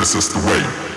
This is the way.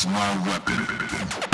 is my weapon.